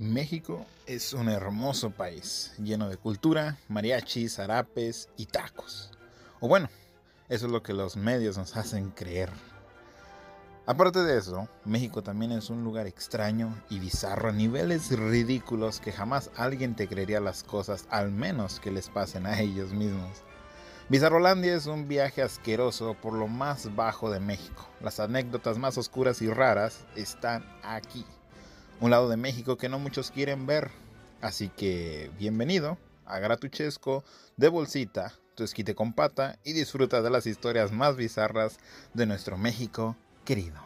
México es un hermoso país, lleno de cultura, mariachis, zarapes y tacos. O bueno, eso es lo que los medios nos hacen creer. Aparte de eso, México también es un lugar extraño y bizarro a niveles ridículos que jamás alguien te creería las cosas, al menos que les pasen a ellos mismos. Bizarrolandia es un viaje asqueroso por lo más bajo de México. Las anécdotas más oscuras y raras están aquí un lado de México que no muchos quieren ver. Así que bienvenido a Gratuchesco de bolsita, tu esquite con pata y disfruta de las historias más bizarras de nuestro México querido.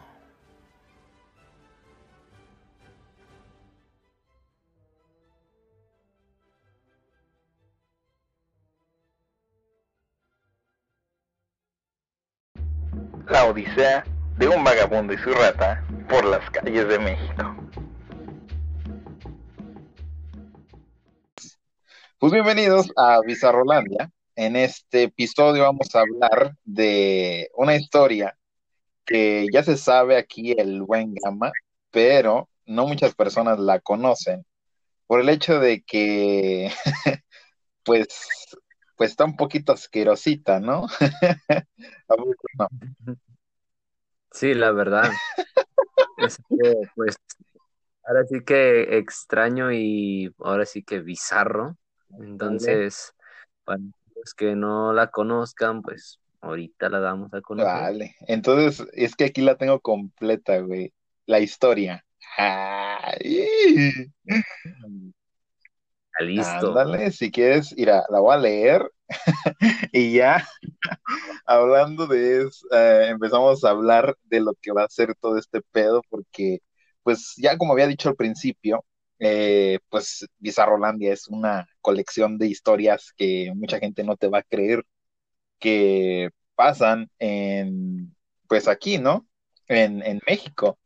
La Odisea de un vagabundo y su rata por las calles de México. Pues bienvenidos a Bizarrolandia. En este episodio vamos a hablar de una historia que ya se sabe aquí el buen gama, pero no muchas personas la conocen por el hecho de que pues pues está un poquito asquerosita, ¿no? Sí, la verdad. pues ahora sí que extraño y ahora sí que bizarro entonces, para los que no la conozcan, pues ahorita la damos a conocer. Vale, entonces es que aquí la tengo completa, güey. La historia. Ay. Listo. Ándale, si quieres, mira, la voy a leer y ya, hablando de eso, eh, empezamos a hablar de lo que va a ser todo este pedo, porque, pues, ya como había dicho al principio, eh, pues Bizarrolandia es una colección de historias que mucha gente no te va a creer que pasan en, pues aquí, ¿no? En, en México.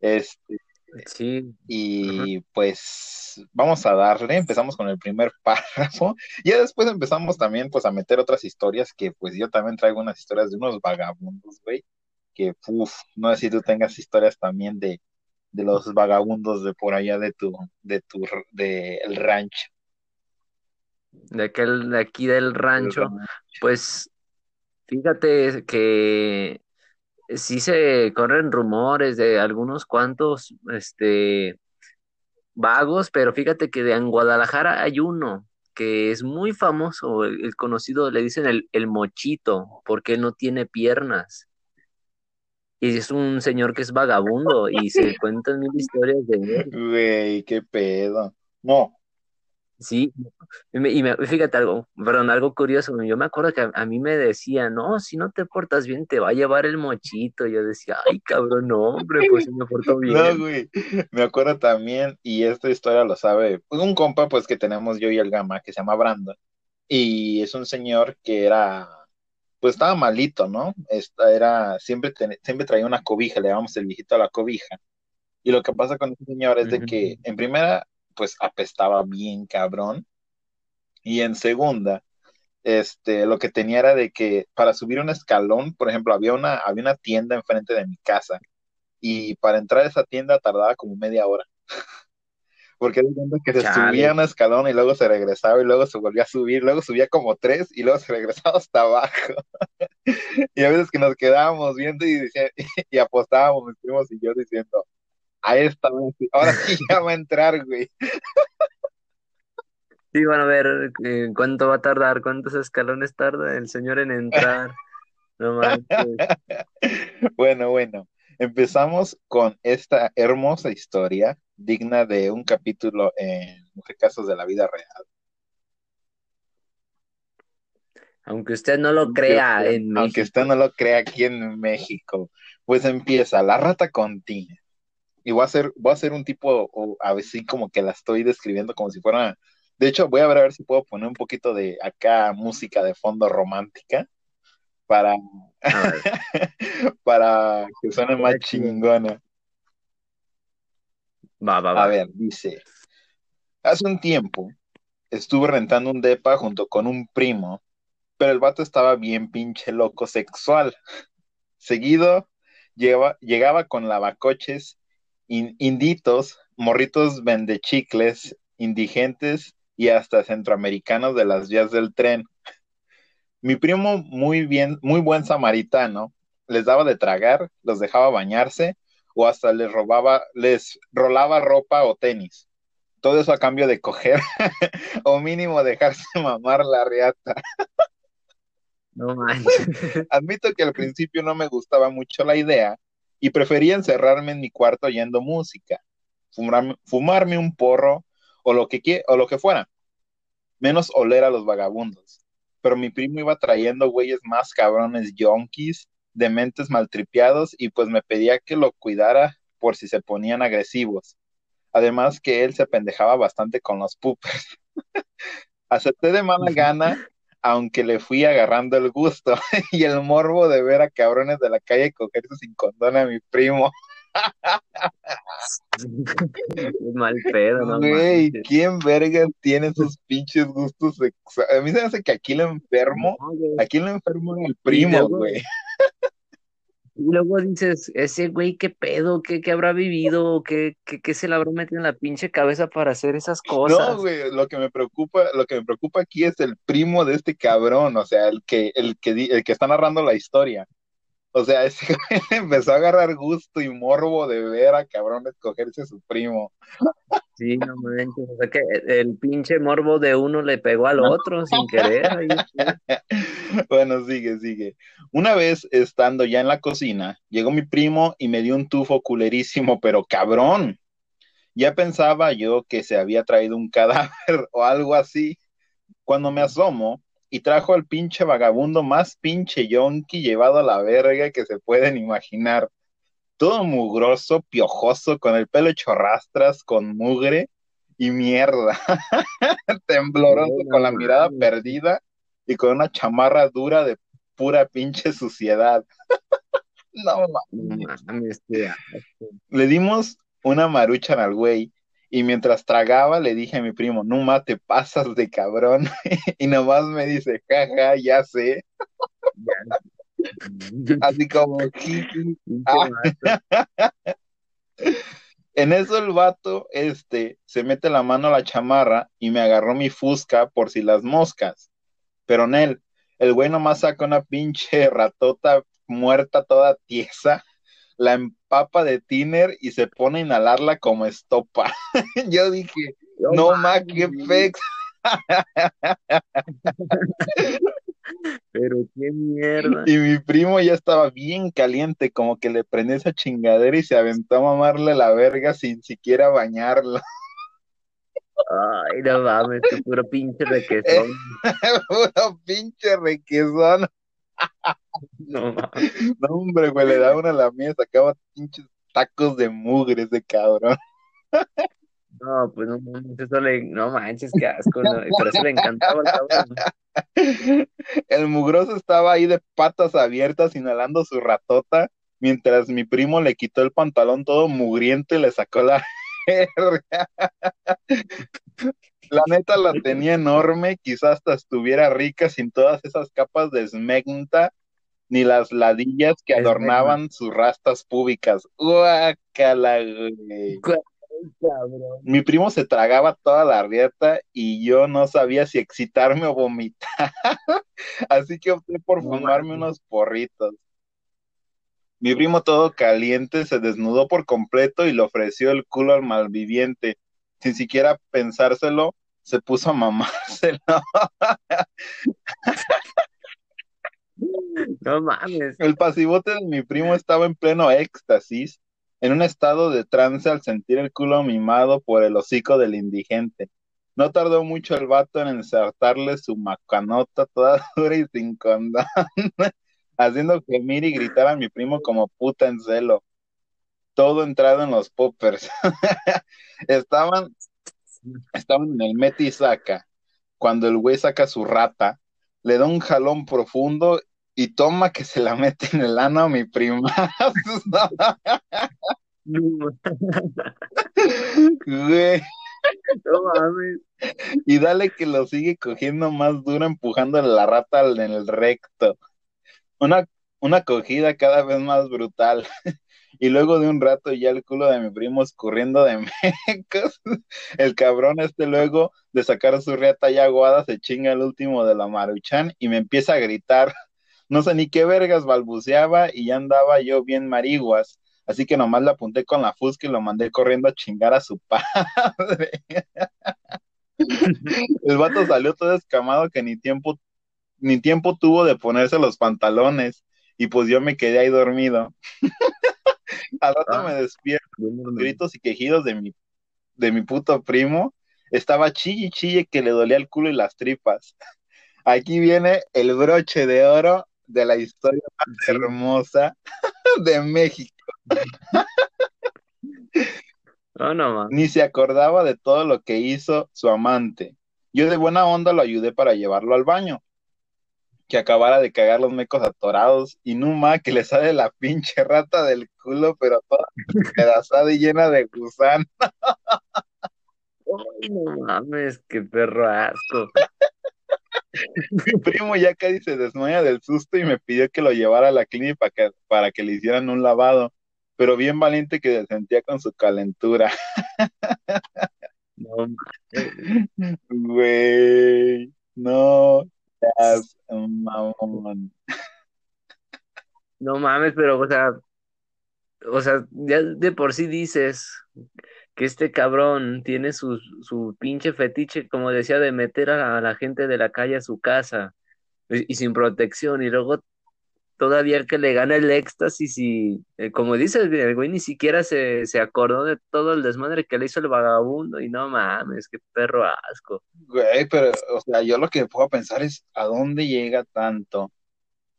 Este, sí. Y pues vamos a darle, empezamos con el primer párrafo, y ya después empezamos también pues a meter otras historias que pues yo también traigo unas historias de unos vagabundos, güey, que uff, no sé si tú tengas historias también de, de los vagabundos de por allá de tu, de tu, de el rancho. De aquel, de aquí del rancho, pues fíjate que sí se corren rumores de algunos cuantos, este, vagos, pero fíjate que en Guadalajara hay uno que es muy famoso, el, conocido, le dicen el, el mochito, porque no tiene piernas y es un señor que es vagabundo y se cuentan mil historias de él. Güey, qué pedo. No. Sí, y, me, fíjate algo, perdón, algo curioso, yo me acuerdo que a, mí me decía, no, si no te portas bien te va a llevar el mochito, yo decía, ay cabrón, no, hombre, pues me porto bien. No, güey, me acuerdo también, y esta historia lo sabe, pues un compa pues que tenemos yo y el Gama, que se llama Brandon, y es un señor que era pues estaba malito, ¿no? Esta era, siempre, siempre traía una cobija, le llamamos el viejito a la cobija. Y lo que pasa con este señor es de que, en primera, pues apestaba bien cabrón. Y en segunda, este, lo que tenía era de que para subir un escalón, por ejemplo, había una, había una tienda enfrente de mi casa. Y para entrar a esa tienda tardaba como media hora. porque que se subía un escalón y luego se regresaba y luego se volvía a subir, luego subía como tres y luego se regresaba hasta abajo. y a veces que nos quedábamos viendo y, y apostábamos, mis primos y yo diciendo, a esta ahora sí ya va a entrar, güey. Sí, van a ver eh, cuánto va a tardar, cuántos escalones tarda el señor en entrar. No bueno, bueno, empezamos con esta hermosa historia digna de un capítulo en casos de la vida real. Aunque usted no lo crea en Aunque usted no lo crea aquí en México, pues empieza la rata continua. Y voy a hacer, voy a hacer un tipo, o a veces como que la estoy describiendo como si fuera. De hecho, voy a ver a ver si puedo poner un poquito de acá música de fondo romántica para, para que suene más chingona. A ver, dice, hace un tiempo estuve rentando un depa junto con un primo, pero el vato estaba bien pinche loco sexual. Seguido llegaba con lavacoches inditos morritos vendechicles, indigentes y hasta centroamericanos de las vías del tren. Mi primo, muy bien, muy buen samaritano, les daba de tragar, los dejaba bañarse o hasta les robaba, les rolaba ropa o tenis. Todo eso a cambio de coger o mínimo dejarse mamar la riata. No manches. Admito que al principio no me gustaba mucho la idea y prefería encerrarme en mi cuarto oyendo música, fumarme, fumarme un porro o lo, que, o lo que fuera, menos oler a los vagabundos. Pero mi primo iba trayendo güeyes más cabrones yonkis, dementes maltripiados y pues me pedía que lo cuidara por si se ponían agresivos. Además que él se pendejaba bastante con los poopers. Acepté de mala gana aunque le fui agarrando el gusto y el morbo de ver a cabrones de la calle cogerse sin condón a mi primo. mal pedo, ¿no? Güey, ¿quién verga tiene esos pinches gustos sexuales? A mí se me hace que aquí lo enfermo, aquí lo enfermo es el primo, güey. Y luego dices, ese güey, ¿qué pedo? ¿Qué, qué habrá vivido? ¿Qué, qué, ¿Qué, se le habrá metido en la pinche cabeza para hacer esas cosas? No, güey, lo que me preocupa, lo que me preocupa aquí es el primo de este cabrón, o sea, el que, el que, el que está narrando la historia. O sea, ese güey empezó a agarrar gusto y morbo de ver a cabrón escogerse a su primo. Sí, no manches, o sea que el pinche morbo de uno le pegó al otro sin querer. bueno, sigue, sigue. Una vez estando ya en la cocina, llegó mi primo y me dio un tufo culerísimo, pero cabrón. Ya pensaba yo que se había traído un cadáver o algo así. Cuando me asomo, y trajo al pinche vagabundo más pinche yonki llevado a la verga que se pueden imaginar. Todo mugroso, piojoso, con el pelo hecho rastras, con mugre y mierda. Tembloroso, con la mirada perdida y con una chamarra dura de pura pinche suciedad. no mames. Le dimos una marucha al güey y mientras tragaba le dije a mi primo, más te pasas de cabrón. y nomás me dice, jaja, ya sé. Así como, en eso el vato, este, se mete la mano a la chamarra y me agarró mi fusca por si las moscas. Pero en él, el güey nomás saca una pinche ratota muerta toda tiesa la empapa de tiner y se pone a inhalarla como estopa. Yo dije, no, más que pex. Pero qué mierda. Y mi primo ya estaba bien caliente, como que le prendió esa chingadera y se aventó a mamarle la verga sin siquiera bañarlo. Ay, no mames, puro pinche requesón. puro pinche requesón. No, no, hombre, güey, le da una a la mía, sacaba pinches tacos de mugres de cabrón. No, pues no manches, eso le, no manches, qué asco, no, pero eso le encantaba al cabrón. El mugroso estaba ahí de patas abiertas inhalando su ratota, mientras mi primo le quitó el pantalón todo mugriento y le sacó la La neta la tenía enorme, quizás hasta estuviera rica sin todas esas capas de smegma ni las ladillas que adornaban sus rastas públicas. Guácala, güey. Mi primo se tragaba toda la rieta y yo no sabía si excitarme o vomitar. Así que opté por fumarme unos porritos. Mi primo todo caliente se desnudó por completo y le ofreció el culo al malviviente. Sin siquiera pensárselo, se puso a mamárselo. No mames. El pasivote de mi primo estaba en pleno éxtasis, en un estado de trance al sentir el culo mimado por el hocico del indigente. No tardó mucho el vato en ensartarle su macanota toda dura y sin condón, haciendo gemir y gritar a mi primo como puta en celo. Todo entrado en los poppers. estaban, estaban en el meti saca. Cuando el güey saca su rata, le da un jalón profundo y toma que se la mete en el ano a mi prima. Güey. No mames. Y dale que lo sigue cogiendo más duro, empujando la rata en el recto. Una, una cogida cada vez más brutal. Y luego de un rato ya el culo de mi primo escurriendo de mecos. El cabrón este luego de sacar su riata ya aguada se chinga el último de la maruchan y me empieza a gritar. No sé ni qué vergas balbuceaba y ya andaba yo bien mariguas. Así que nomás le apunté con la fusca y lo mandé corriendo a chingar a su padre. El vato salió todo escamado que ni tiempo, ni tiempo tuvo de ponerse los pantalones. Y pues yo me quedé ahí dormido. Al rato Ah. me despierto, gritos y quejidos de mi, de mi puto primo. Estaba chille chille que le dolía el culo y las tripas. Aquí viene el broche de oro de la historia más Sí. hermosa de México. No, no, mames. Ni se acordaba de todo lo que hizo su amante. Yo de buena onda lo ayudé para llevarlo al baño. Que acabara de cagar los mecos atorados y Numa que le sale la pinche rata del culo, pero toda pedazada y llena de gusano. Ay, no mames, qué perro asco. Mi primo ya casi se desmaya del susto y me pidió que lo llevara a la clínica para que, para que le hicieran un lavado, pero bien valiente que se sentía con su calentura. No. Güey, no, seas mamón. No mames, pero, o sea, o sea, ya de por sí dices que este cabrón tiene su, su pinche fetiche, como decía, de meter a la, gente de la calle a su casa y, sin protección, y luego todavía que le gana el éxtasis y, eh, como dices, el güey ni siquiera se, se acordó de todo el desmadre que le hizo el vagabundo, y no mames, qué perro asco. Güey, pero, o sea, yo lo que puedo pensar es a dónde llega tanto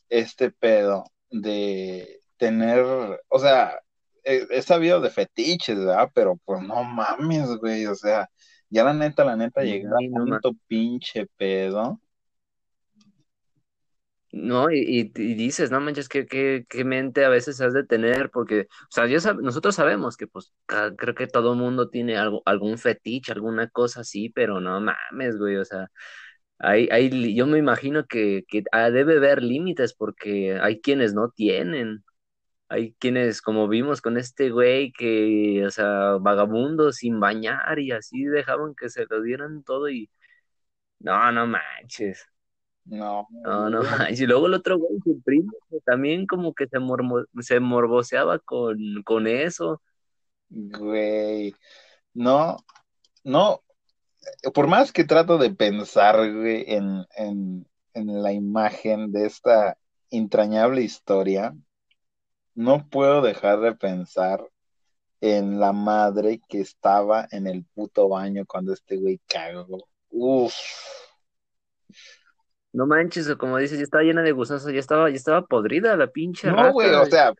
este pedo de tener, o sea, he, he sabido de fetiches, ¿verdad? Pero pues no mames, güey, o sea, ya la neta, la neta, Sí, llegar a no tanto pinche pedo. No, y, y, y dices, no manches, ¿qué, qué, qué mente a veces has de tener, porque, o sea, yo sab- nosotros sabemos que, pues, ca- creo que todo mundo tiene algo, algún fetiche, alguna cosa así, pero no mames, güey, o sea, hay, hay, yo me imagino que, que ah, debe haber límites, porque hay quienes no tienen, hay quienes, como vimos con este güey, que, o sea, vagabundo sin bañar y así dejaban que se lo dieran todo y, no, no manches. No, No, no manches. Y luego el otro güey, su primo, que también como que se, mormo- se morboseaba con, con eso. güey, no, no, por más que trato de pensar, güey, en, en, en la imagen de esta entrañable historia, no puedo dejar de pensar en la madre que estaba en el puto baño cuando este güey cagó. Uf, No manches, o como dices, ya estaba llena de gusanos, ya estaba, ya estaba podrida la pinche no, güey, o sea,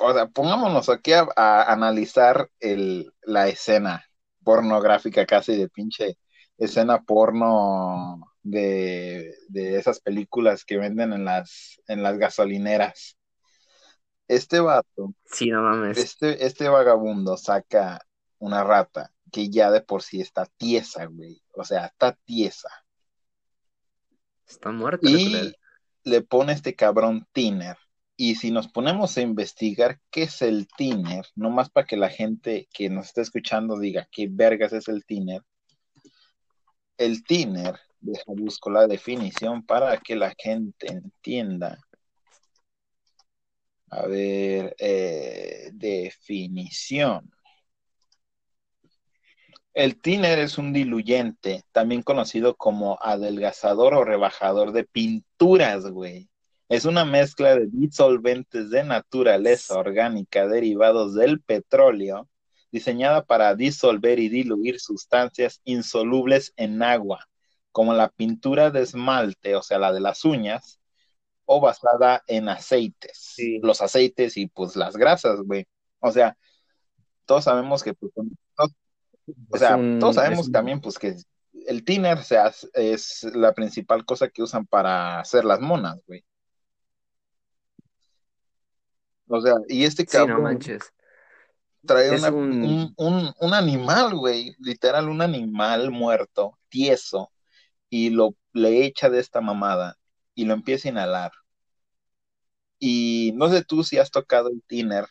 o sea, pongámonos aquí a, a analizar el, la escena pornográfica casi de pinche escena porno de, de esas películas que venden en las, en las gasolineras. Este vato, Sí, no mames. este, este vagabundo saca una rata que ya de por sí está tiesa, güey. O sea, está tiesa. Está muerta. Y le pone este cabrón tiner. Y si nos ponemos a investigar qué es el tiner, nomás para que la gente que nos está escuchando diga qué vergas es el tiner. El tiner, deja busco la definición para que la gente entienda. A ver, eh, definición. El tiner es un diluyente, también conocido como adelgazador o rebajador de pinturas, güey. Es una mezcla de disolventes de naturaleza orgánica derivados del petróleo, diseñada para disolver y diluir sustancias insolubles en agua, como la pintura de esmalte, o sea, la de las uñas, o basada en aceites. Sí. Los aceites y pues las grasas, güey. O sea, todos sabemos que pues, todos- o sea, un- todos sabemos un- también pues que el tiner se hace- es la principal cosa que usan para hacer las monas, güey. O sea, y este Sí, no cabrón manches. trae una- un, un- un animal, güey, literal, un animal muerto, tieso, y lo le echa de esta mamada y lo empieza a inhalar. Y no sé tú si has tocado el tiner,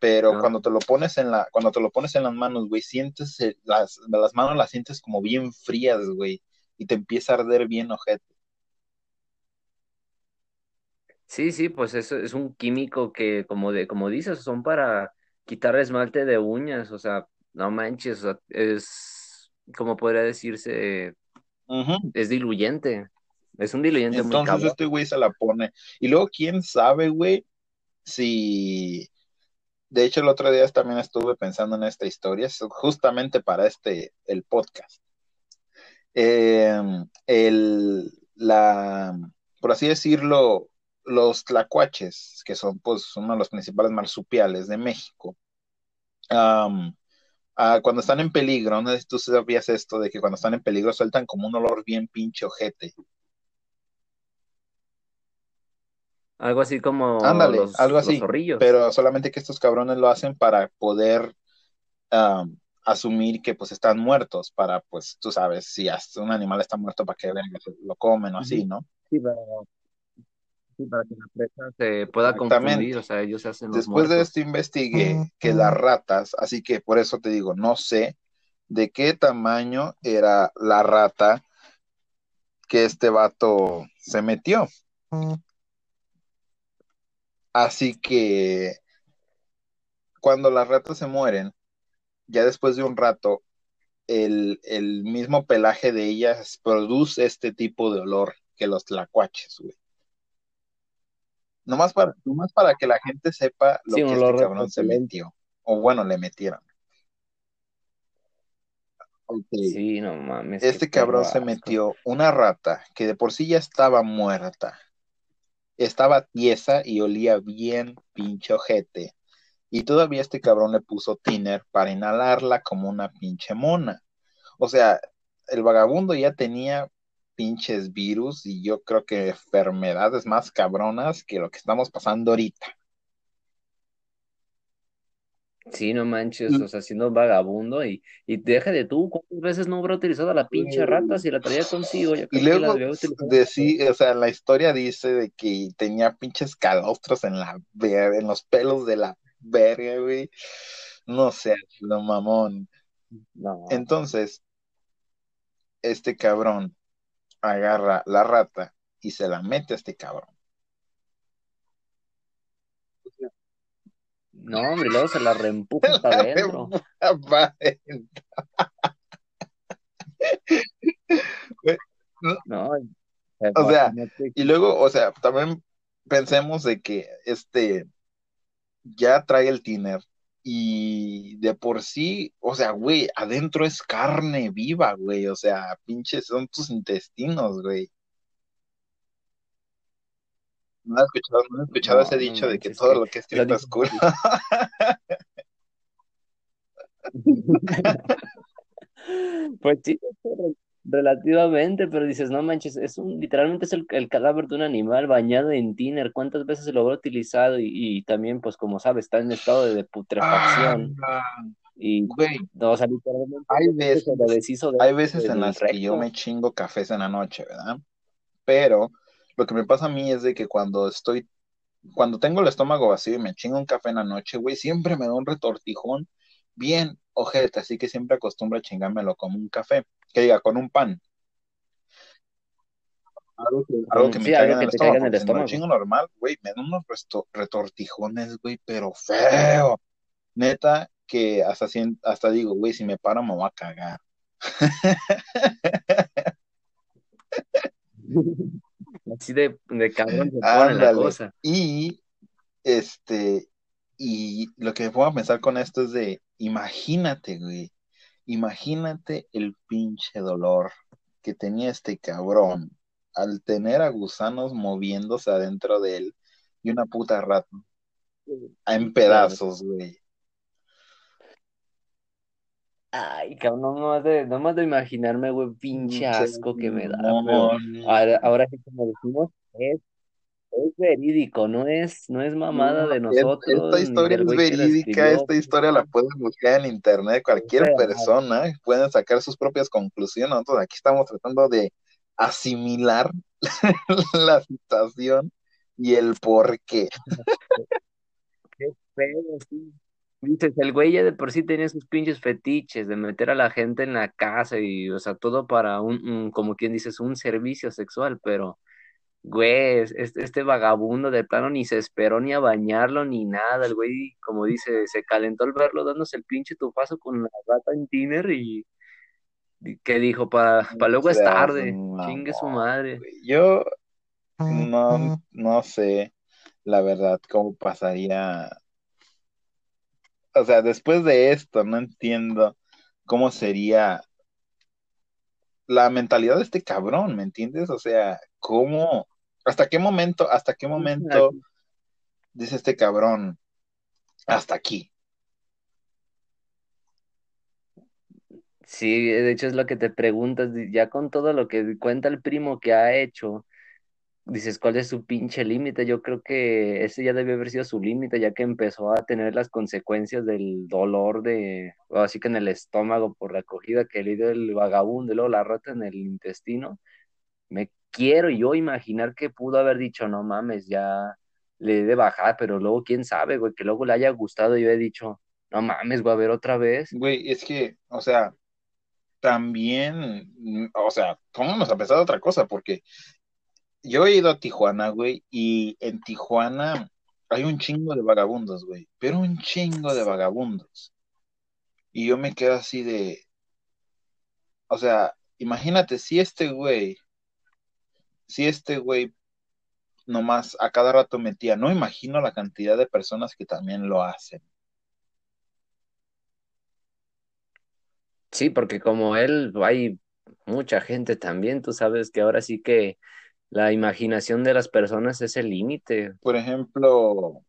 pero No. cuando te lo pones en la, cuando te lo pones en las manos, güey, sientes el- las, las manos las sientes como bien frías, güey, y te empieza a arder bien ojete. Sí, sí, pues eso es un químico que, como de, como dices, son para quitar esmalte de uñas, o sea, no manches, o sea, es, como podría decirse, es diluyente, es un diluyente muy Entonces este güey se la pone. Y luego, quién sabe, güey, si... De hecho, el otro día también estuve pensando en esta historia, justamente para este, el podcast. Eh, el, la, por así decirlo, los tlacuaches, que son pues uno de los principales marsupiales de México, ah, cuando están en peligro, no sé si tú sabías esto, de que cuando están en peligro sueltan como un olor bien pinche ojete. Algo así como Ándale, los, algo los así, zorrillos. pero solamente que estos cabrones lo hacen para poder asumir que pues están muertos, para pues tú sabes, si hasta un animal está muerto, para que lo comen o así, ¿no? Sí, para, sí, para que la presa se pueda confundir, o sea, ellos se hacen los Después de esto investigué que las ratas, así que por eso te digo, no sé de qué tamaño era la rata que este vato se metió. Así que cuando las ratas se mueren, ya después de un rato, el, el mismo pelaje de ellas produce este tipo de olor que los tlacuaches, güey. Nomás para, nomás para que la gente sepa lo Sí, que este cabrón se metió. O bueno, le metieron. Sí, no mames, Este cabrón se metió una rata que de por sí ya estaba muerta. Estaba tiesa y olía bien pinche ojete. Y todavía este cabrón le puso tiner para inhalarla como una pinche mona. O sea, el vagabundo ya tenía pinches virus y yo creo que enfermedades más cabronas que lo que estamos pasando ahorita. Sí, no manches, o sea, siendo vagabundo y, y deja de tú, ¿cuántas veces no habrá utilizado la pinche rata si la traía consigo? Yo Y creo que la luego de sí, o sea, la historia dice de que tenía pinches calostros en la en los pelos de la verga, güey. No sé, lo mamón. No, Entonces, este cabrón agarra la rata y se la mete a este cabrón. No, hombre, luego se la reempuja para adentro. No, O sea, y luego, o sea, también pensemos de que este ya trae el tiner y de por sí, o sea, güey, adentro es carne viva, güey, o sea, pinches son tus intestinos, güey. ¿No has escuchado, no has escuchado No, ese dicho de que todo que lo que es o sea, tripa es culo? Pues sí, re- relativamente, pero dices, no manches, es un, literalmente es el, el cadáver de un animal bañado en tiner, ¿cuántas veces se lo habrá utilizado? Y, y también, pues como sabes, está en estado de, de Ah, putrefacción y, güey, no, o sea, literalmente hay se veces, lo deshizo de- hay veces en las que yo me chingo cafés en la noche, ¿verdad? Pero lo que me pasa a mí es de que cuando estoy, cuando tengo el estómago vacío y me chingo un café en la noche, güey, siempre me da un retortijón bien ojete, así que siempre acostumbro a chingármelo como un café, que diga, con un pan. Algo que, algo me caiga en el te estómago, en el porque si chingo normal, güey, me da unos retortijones, güey, pero feo. Neta, que hasta, hasta digo, güey, si me paro me voy a cagar. Así de, de cabrón se pone la cosa. Y este, y lo que me a pensar con esto es de, imagínate, güey, imagínate el pinche dolor que tenía este cabrón al tener a gusanos moviéndose adentro de él y una puta rata en pedazos, güey. Ay, cabrón, no más de, no más de imaginarme, güey, pinche asco que me da, ahora, ahora sí como decimos, es, es verídico, no es, no es mamada de nosotros, Esta historia es verídica, esta historia la pueden buscar en internet, cualquier persona pueden sacar sus propias conclusiones. Nosotros aquí estamos tratando de asimilar la situación y el por qué. Qué feo, sí. Dices, el güey ya de por sí tenía sus pinches fetiches de meter a la gente en la casa y, o sea, todo para un, un- como quien dices, un servicio sexual, pero, güey, es- es- este, vagabundo de plano ni se esperó ni a bañarlo ni nada, el güey, como dice, se calentó al verlo dándose el pinche tufazo con la rata en Tiner y, y que dijo, para, para luego es tarde, chingue su madre. Yo no, no sé, la verdad, cómo pasaría. O sea, después de esto, no entiendo cómo sería la mentalidad de este cabrón, ¿me entiendes? O sea, cómo, hasta qué momento, hasta qué momento dice este cabrón, hasta aquí. Sí, de hecho es lo que te preguntas, ya con todo lo que cuenta el primo que ha hecho, dices, ¿cuál es su pinche límite? Yo creo que ese ya debe haber sido su límite, ya que empezó a tener las consecuencias del dolor de, así que en el estómago por la acogida que le dio el vagabundo y luego la rata en el intestino. Me quiero yo imaginar que pudo haber dicho, no mames, ya le he de bajar, pero luego quién sabe, güey, que luego le haya gustado yo he dicho, no mames, voy a ver otra vez. Güey, es que, o sea, también, o sea, pónganos a pensar otra cosa, porque yo he ido a Tijuana, güey, y en Tijuana hay un chingo de vagabundos, güey, pero un chingo de vagabundos. Y yo me quedo así de, o sea, imagínate si este güey, si este güey nomás a cada rato metía, no imagino la cantidad de personas que también lo hacen. Sí, porque como él, hay mucha gente también, tú sabes que ahora sí que la imaginación de las personas es el límite. Por ejemplo,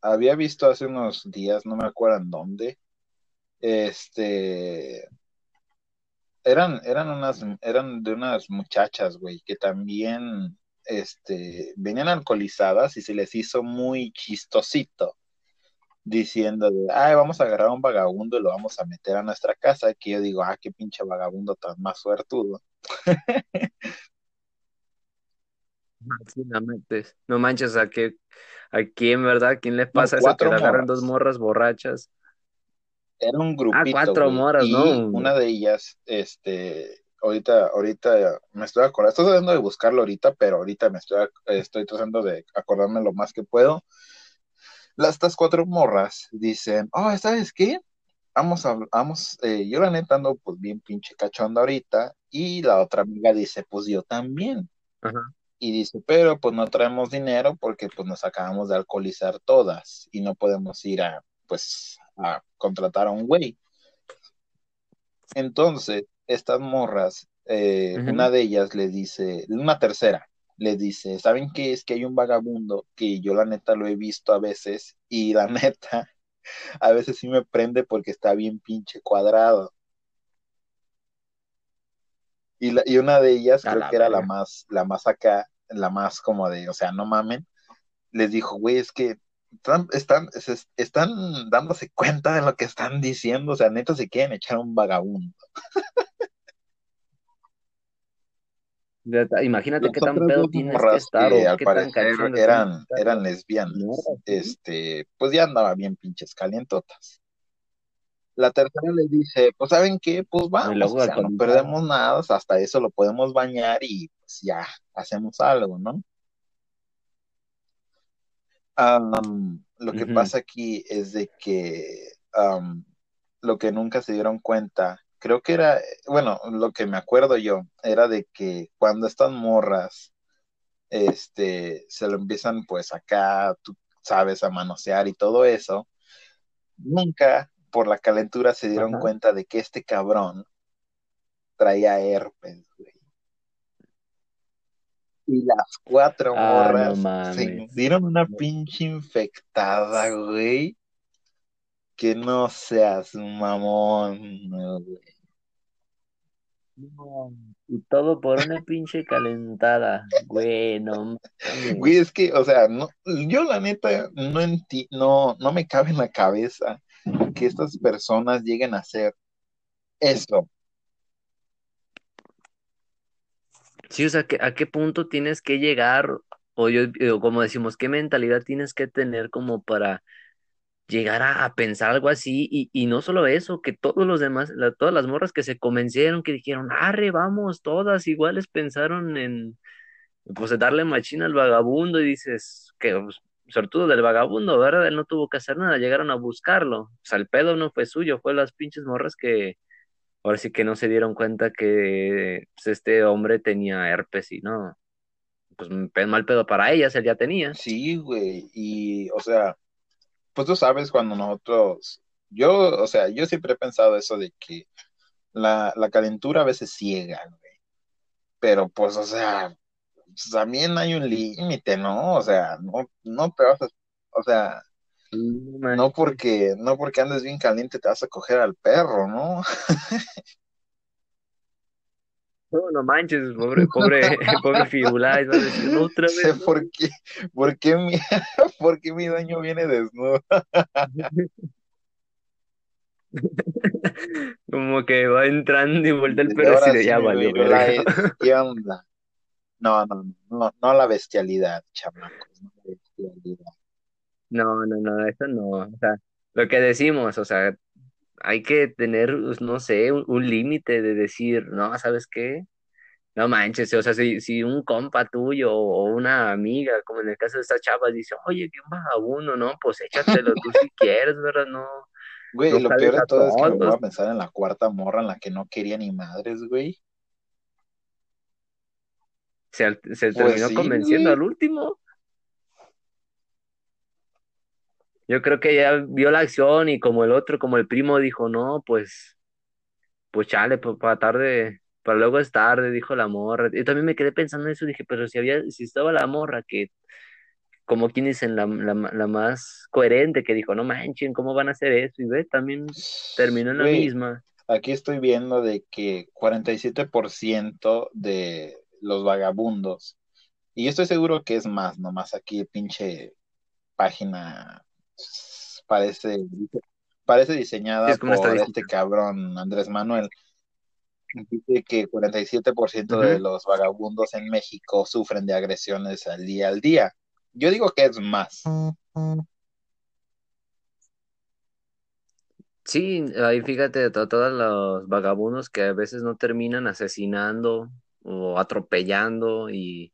había visto hace unos días, no me acuerdo en dónde, este, eran, eran unas, eran de unas muchachas, güey, que también, este, venían alcoholizadas y se les hizo muy chistosito, diciendo de, ay, vamos a agarrar a un vagabundo y lo vamos a meter a nuestra casa, que yo digo, ah, qué pinche vagabundo tan más suertudo. Sí, no manches, no manches, a que aquí en verdad, ¿quién le No, pasa eso que cuatro le agarran dos morras. morras borrachas? Era un Ah, grupito, cuatro güey. morras, Y ¿no? una de ellas, este, ahorita, ahorita me estoy acordando, estoy tratando de buscarlo ahorita, pero ahorita me estoy, ac- estoy tratando de acordarme lo más que puedo. Las, estas cuatro morras dicen, oh, ¿sabes qué? Vamos a, vamos, eh, yo la neta ando pues bien pinche cachonda ahorita, y la otra amiga dice, pues yo también. Ajá. Y dice, pero pues no traemos dinero porque pues nos acabamos de alcoholizar todas y no podemos ir a, pues, a contratar a un güey. Entonces, estas morras, eh, una de ellas le dice, una tercera, le dice, ¿saben qué? Es que hay un vagabundo que yo la neta lo he visto a veces y la neta, a veces sí me prende porque está bien pinche cuadrado. Y, la- y una de ellas, A creo que era la más, la más acá, la más como de, o sea, no mamen, les dijo, güey, es que están, están, se- están dándose cuenta de lo que están diciendo, o sea, neta se quieren echar un vagabundo. Imagínate qué tan pedo tienes que estar que o al qué parecer eran, eran lesbianas, este, pues ya andaba bien pinches calientotas. La tercera les dice, pues ¿saben qué? Pues vamos, o sea, no perdemos nada, hasta eso lo podemos bañar y pues ya hacemos algo, ¿no? Am, lo que pasa aquí es de que lo que nunca se dieron cuenta, creo que era, bueno, lo que me acuerdo yo, era de que cuando estas morras, este, se lo empiezan pues acá, tú sabes, a manosear y todo eso, nunca por la calentura se dieron Ajá. cuenta de que este cabrón traía herpes, güey. Y las cuatro Ah, no morras se dieron una pinche infectada, güey. Que no seas mamón, güey. No, Y todo por una pinche calentada. Güey, no Güey, es que, o sea, no, yo la neta no enti no, no me cabe en la cabeza que estas personas lleguen a hacer eso. Sí, o sea, ¿que- ¿a qué punto tienes que llegar? O yo, o como decimos, ¿qué mentalidad tienes que tener como para llegara a pensar algo así, y, y no solo eso, que todos los demás, todas las morras que se convencieron, que dijeron, arre, vamos, todas iguales pensaron en, pues, darle machina al vagabundo, y dices, que, pues, sortudo del vagabundo, ¿verdad? Él no tuvo que hacer nada, llegaron a buscarlo, o sea, el pedo no fue suyo, fue las pinches morras que, ahora sí que no se dieron cuenta que, pues, este hombre tenía herpes, y no, pues, mal pedo para ellas, él ya tenía. Sí, güey, y, o sea, pues tú sabes cuando nosotros, yo, o sea, yo siempre he pensado eso de que la, la calentura a veces ciega, güey, pero pues, o sea, pues, también hay un límite, ¿no? O sea, no, no te vas a, o sea, No porque, no porque andes bien caliente te vas a coger al perro, ¿no? No, no manches, pobre, pobre, pobre Firulais, va a decir "No, otra sé vez. no". por qué, por qué mi, por qué mi dueño viene desnudo. Como que va entrando y vuelta el perro sí, ya valió. ¿qué onda? No, no, no, no la bestialidad, chamacos, no la bestialidad. No, no, no, eso no. O sea, lo que decimos, o sea, hay que tener, pues, no sé, un, un límite de decir, no, ¿sabes qué? No manches, o sea, si, si un compa tuyo o una amiga, como en el caso de esta chava, dice, oye, qué vagabundo, no, pues échatelo tú si quieres, ¿verdad? No, Güey, no lo peor de todo es que me voy a pensar en la cuarta morra en la que no quería ni madres, güey. Se, se Pues terminó sí, convenciendo güey. al último. Yo creo que ella vio la acción y como el otro, como el primo dijo, no, pues, pues chale, pues para tarde, para luego es tarde, dijo la morra. Yo también me quedé pensando en eso, dije, pero si había, si estaba la morra que, como quien dicen, la, la, la más coherente, que dijo, no manchen, ¿cómo van a hacer eso? Y ve, también terminó en la misma. aquí estoy viendo de que 47% de los vagabundos, y yo estoy seguro que es más, nomás aquí pinche página parece, parece diseñada es como una por este cabrón Andrés Manuel. Dice que 47% de los vagabundos en México sufren de agresiones al día al día. Yo digo que es más. Sí, ahí fíjate, to- todos los vagabundos que a veces no terminan asesinando o atropellando y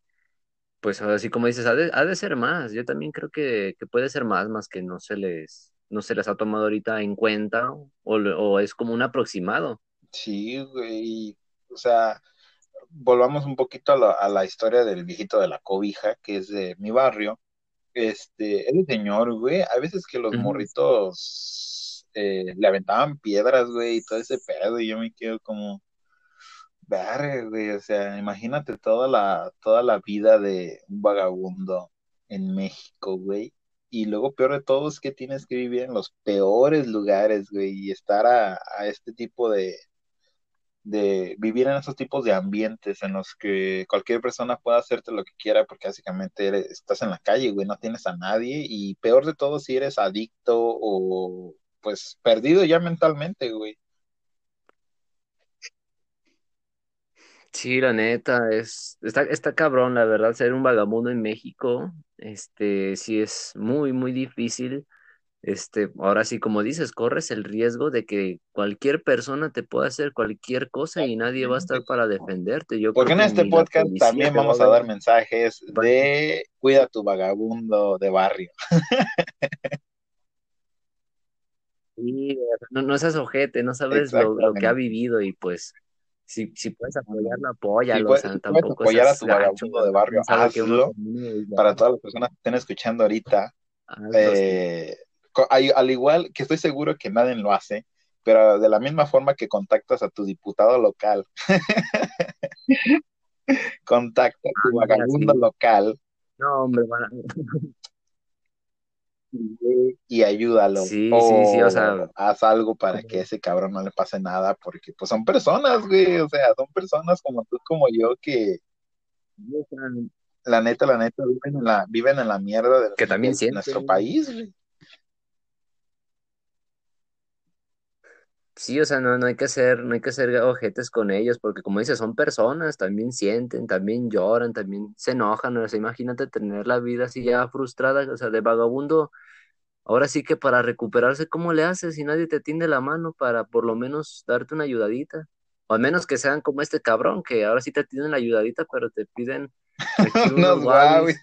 pues así como dices, ha de, ha de ser más. Yo también creo que, que puede ser más, más que no se les, no se les ha tomado ahorita en cuenta o, o es como un aproximado. Sí, güey. O sea, volvamos un poquito a la, a la historia del viejito de la cobija, que es de mi barrio. Este, el señor, güey, a veces que los morritos eh, le aventaban piedras, güey, y todo ese pedo, y yo me quedo como, verga, güey, o sea, imagínate toda la, toda la vida de un vagabundo en México, güey. Y luego, peor de todo, es que tienes que vivir en los peores lugares, güey, y estar a, a este tipo de, de vivir en esos tipos de ambientes en los que cualquier persona pueda hacerte lo que quiera porque básicamente eres- estás en la calle, güey, no tienes a nadie y peor de todo si eres adicto o pues perdido ya mentalmente, güey. Sí, la neta, es, está, está cabrón, la verdad, ser un vagabundo en México, este, sí es muy, muy difícil. Este, ahora sí, como dices, corres el riesgo de que cualquier persona te pueda hacer cualquier cosa y nadie va a estar para defenderte. Yo Porque en este podcast también vamos a dar mensajes de cuida tu vagabundo de barrio. Sí, no, no seas ojete, no sabes lo, lo que ha vivido y pues si, si puedes apoyarlo, Si apóyalo, o puedes, sea, si tampoco apoyar a tu vagabundo de barrio, hazlo. Para todas las personas que estén escuchando ahorita, eh, al igual que estoy seguro que nadie lo hace, pero de la misma forma que contactas a tu diputado local, contacta a tu Ah, vagabundo local. No, hombre, van a- y, ayúdalo. Sí, sí, sí, o sea, O haz algo para que ese cabrón no le pase nada, porque pues son personas, güey, o sea, son personas como tú, como yo, que la neta, la neta, viven en la, viven en la mierda de, que también de nuestro país, güey. Sí, o sea, no, no hay que ser, no hay que ser ojetes con ellos, porque como dices, son personas, también sienten, también lloran, también se enojan, o sea, imagínate tener la vida así ya frustrada, o sea, de vagabundo, ahora sí que para recuperarse, ¿cómo le haces si nadie te tiende la mano para por lo menos darte una ayudadita? O al menos que sean como este cabrón, que ahora sí te tienen la ayudadita, pero te piden aquí unos Unos guavis.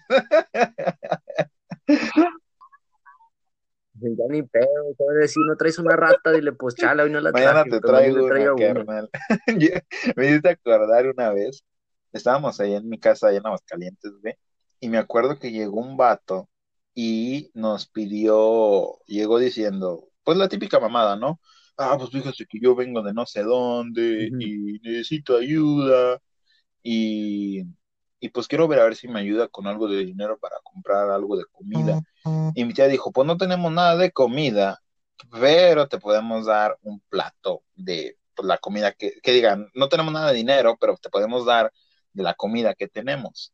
Ya ni pedo, te voy a decir, no traes una rata, dile, pues chala, hoy no la Mañana traje, te traigo traigo una, carnal. Me hiciste acordar una vez, estábamos ahí en mi casa, allá en Aguascalientes, güey, y me acuerdo que llegó un vato y nos pidió, llegó diciendo, pues la típica mamada, ¿no? Ah, pues fíjate que yo vengo de no sé dónde y necesito ayuda y, y pues quiero ver a ver si me ayuda con algo de dinero para comprar algo de comida. Y mi tía dijo, pues no tenemos nada de comida, pero te podemos dar un plato de pues, la comida que, que digan, no tenemos nada de dinero, pero te podemos dar de la comida que tenemos.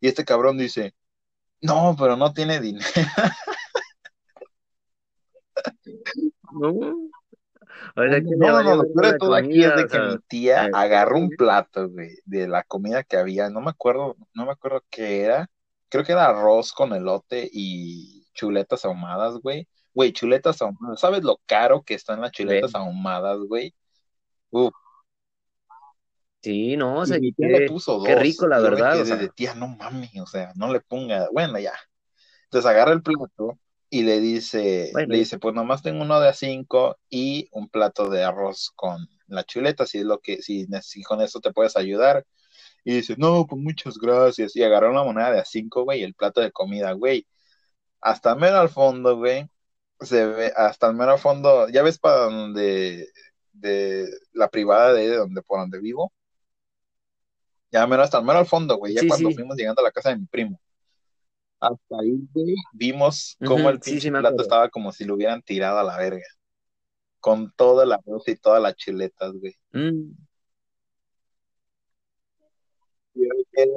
Y este cabrón dice, no, pero no tiene dinero. No, o sea, No, no, no, lo peor de todo aquí es de o que sea, mi tía eh, agarró un plato, güey, de la comida que había, no me acuerdo, no me acuerdo qué era, creo que era arroz con elote y chuletas ahumadas, güey. Güey, chuletas ahumadas, ¿sabes lo caro que están las chuletas ahumadas, güey? Uf, sí, no, o sea, le qué, rico, la verdad, o quedé de sea, tía, no mames, o sea, no le ponga, bueno, ya. Entonces agarra el plato y le dice, bueno, le dice, pues nomás tengo uno de a cinco y un plato de arroz con la chuleta, si es lo que, si, si con eso te puedes ayudar. Y dice, no, pues muchas gracias. Y agarró una moneda de a cinco, güey, y el plato de comida, güey. Hasta mero al fondo, güey, se ve, hasta el mero fondo, ya ves para donde, de la privada de donde, por donde vivo, ya mero hasta el mero al fondo, güey, ya Sí, cuando sí, fuimos llegando a la casa de mi primo. Hasta ahí, vimos cómo el sí, plato estaba como si lo hubieran tirado a la verga, con toda la arroz y todas las chuletas, güey. Mm,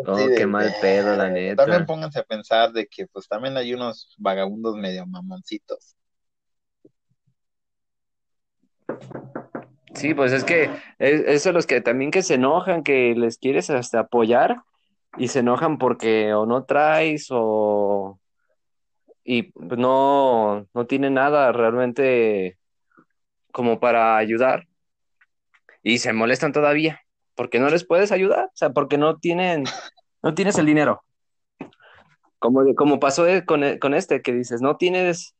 oh, qué de mal pedo, la verga. También neta. pónganse a pensar de que pues también hay unos vagabundos medio mamoncitos. Sí, pues es que es, eso los que también que se enojan, que les quieres hasta apoyar y se enojan porque o no traes o y pues, no, no tienen nada realmente como para ayudar y se molestan todavía porque no les puedes ayudar, o sea, porque no tienen, no tienes el dinero. Como, como pasó con, e- con este que dices, no tienes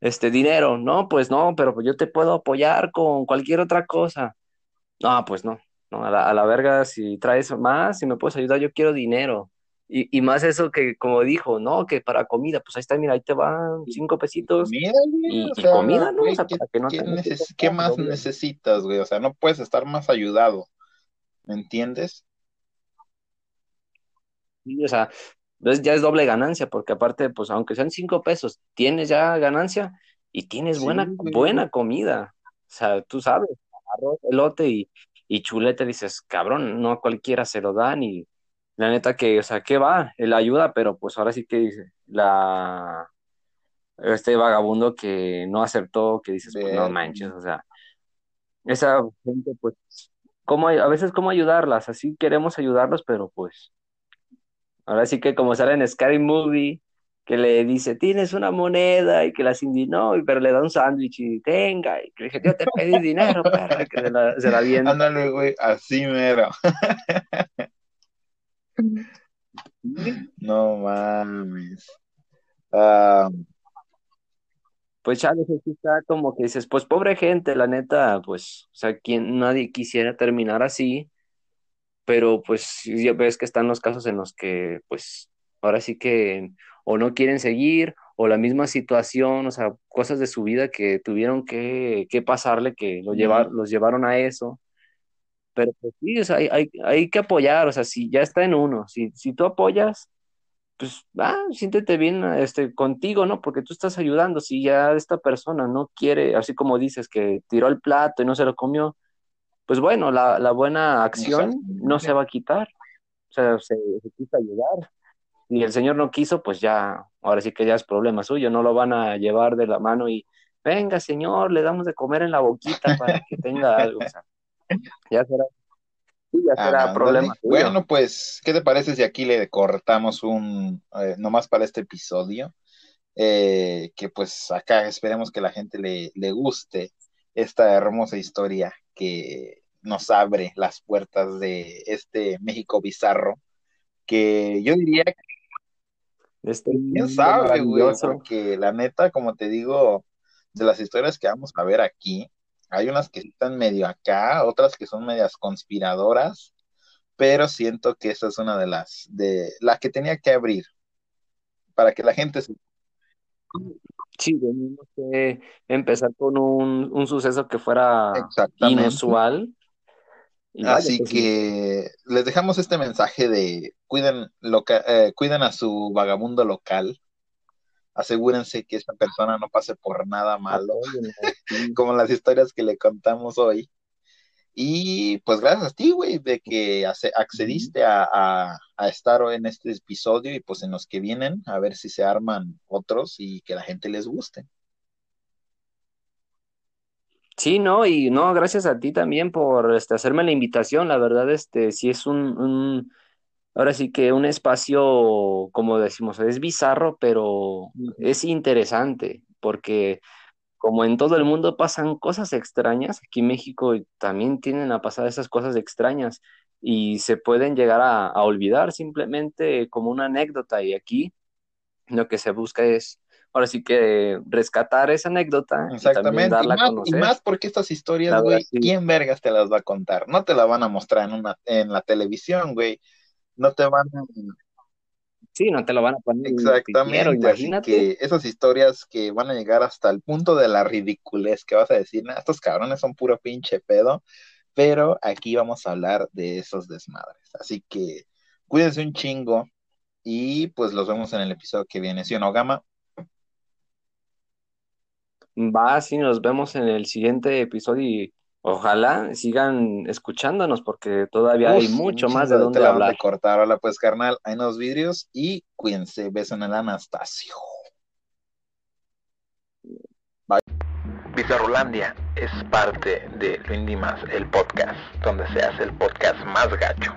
este dinero, no, pues no, pero yo te puedo apoyar con cualquier otra cosa. No, pues no, no, a la, a la verga, si traes más, si me puedes ayudar, yo quiero dinero. Y, y más eso que, como dijo, no, que para comida, pues ahí está, mira, ahí te van cinco pesitos Comida, güey, y, o y sea, comida, ¿no? O sea, ¿qué, para que no qué, te qué más necesitas, güey? O sea, no puedes estar más ayudado, ¿me entiendes? Sí, o sea, entonces ya es doble ganancia, porque aparte, pues aunque sean cinco pesos, tienes ya ganancia y tienes Sí, buena, güey. buena comida. O sea, tú sabes, arroz, elote y, y chuleta, dices, cabrón, no a cualquiera se lo dan y la neta que, o sea, ¿qué va? Él ayuda, pero pues ahora sí que dice, la, este vagabundo que no aceptó, que dices, pues no manches, o sea, esa gente, pues, ¿cómo, a veces cómo ayudarlas? Así queremos ayudarlos, pero pues... Ahora sí que como sale en Scary Movie, que le dice, tienes una moneda, y que la Cindy no, pero le da un sándwich y tenga, y que le dice, yo te pedí dinero, perra, que se la, se la avienta. Ándale, güey, así mero. No mames. Ah, Pues sí está como que dices, pues pobre gente, la neta, pues, o sea, quien, nadie quisiera terminar así, pero pues ya ves que están los casos en los que, pues, ahora sí que o no quieren seguir, o la misma situación, o sea, cosas de su vida que tuvieron que, que pasarle, que lo llevar, los llevaron a eso. Pero pues sí, o sea, hay, hay, hay que apoyar, o sea, si ya está en uno, si, si tú apoyas, pues, ah, siéntete bien este, contigo, ¿no? Porque tú estás ayudando, si ya esta persona no quiere, así como dices, que tiró el plato y no se lo comió, pues bueno, la, la buena acción no se va a quitar, o sea, se, se quiso ayudar. Y el señor no quiso, pues ya, ahora sí que ya es problema suyo, no lo van a llevar de la mano y, venga, señor, le damos de comer en la boquita para que tenga algo, o sea, ya será, ya será problema suyo. Bueno, pues, ¿qué te parece si aquí le cortamos un, eh, nomás para este episodio? eh, que pues acá esperemos que la gente le, le guste esta hermosa historia que nos abre las puertas de este México bizarro, que yo diría que Este quién mundo sabe, güey, porque la neta, como te digo, de las historias que vamos a ver aquí, hay unas que están medio acá, otras que son medias conspiradoras, pero siento que esa es una de las, de la que tenía que abrir, para que la gente se... Sí, tenemos que empezar con un, un suceso que fuera inusual. Vaya, Así pues sí. que les dejamos este mensaje de cuiden, loca- eh, cuiden a su vagabundo local, asegúrense que esta persona no pase por nada malo, como las historias que le contamos hoy. Y pues gracias a ti, güey, de que accediste a, a, a estar hoy en este episodio y pues en los que vienen, a ver si se arman otros y que la gente les guste. Sí, no, y no, gracias a ti también por este, hacerme la invitación. La verdad, este, sí es un, un, ahora sí que un espacio, como decimos, es bizarro, pero es interesante, porque como en todo el mundo pasan cosas extrañas, aquí en México también tienen a pasar esas cosas extrañas y se pueden llegar a, a olvidar simplemente como una anécdota. Y aquí lo que se busca es, ahora sí que rescatar esa anécdota Exactamente, y darla más, y conocer. más porque estas historias, güey, sí. ¿quién vergas te las va a contar? No te la van a mostrar en una, en la televisión, güey. No te van a... Sí, no te lo van a poner Exactamente, así imagínate. que esas historias que van a llegar hasta el punto de la ridiculez, que vas a decir, "Nah, estos cabrones son puro pinche pedo, pero aquí vamos a hablar de esos desmadres. Así que cuídense un chingo y pues los vemos en el episodio que viene. ¿Sí o no, Gama? Va, sí, nos vemos en el siguiente episodio y ojalá sigan escuchándonos porque todavía hay mucho más de dónde hablar. cortar. Hola, pues, carnal, hay unos vidrios y cuídense. Beso en el Anastasio. Bizarrolandia es parte de Lo Indie Más, el podcast, donde se hace el podcast más gacho.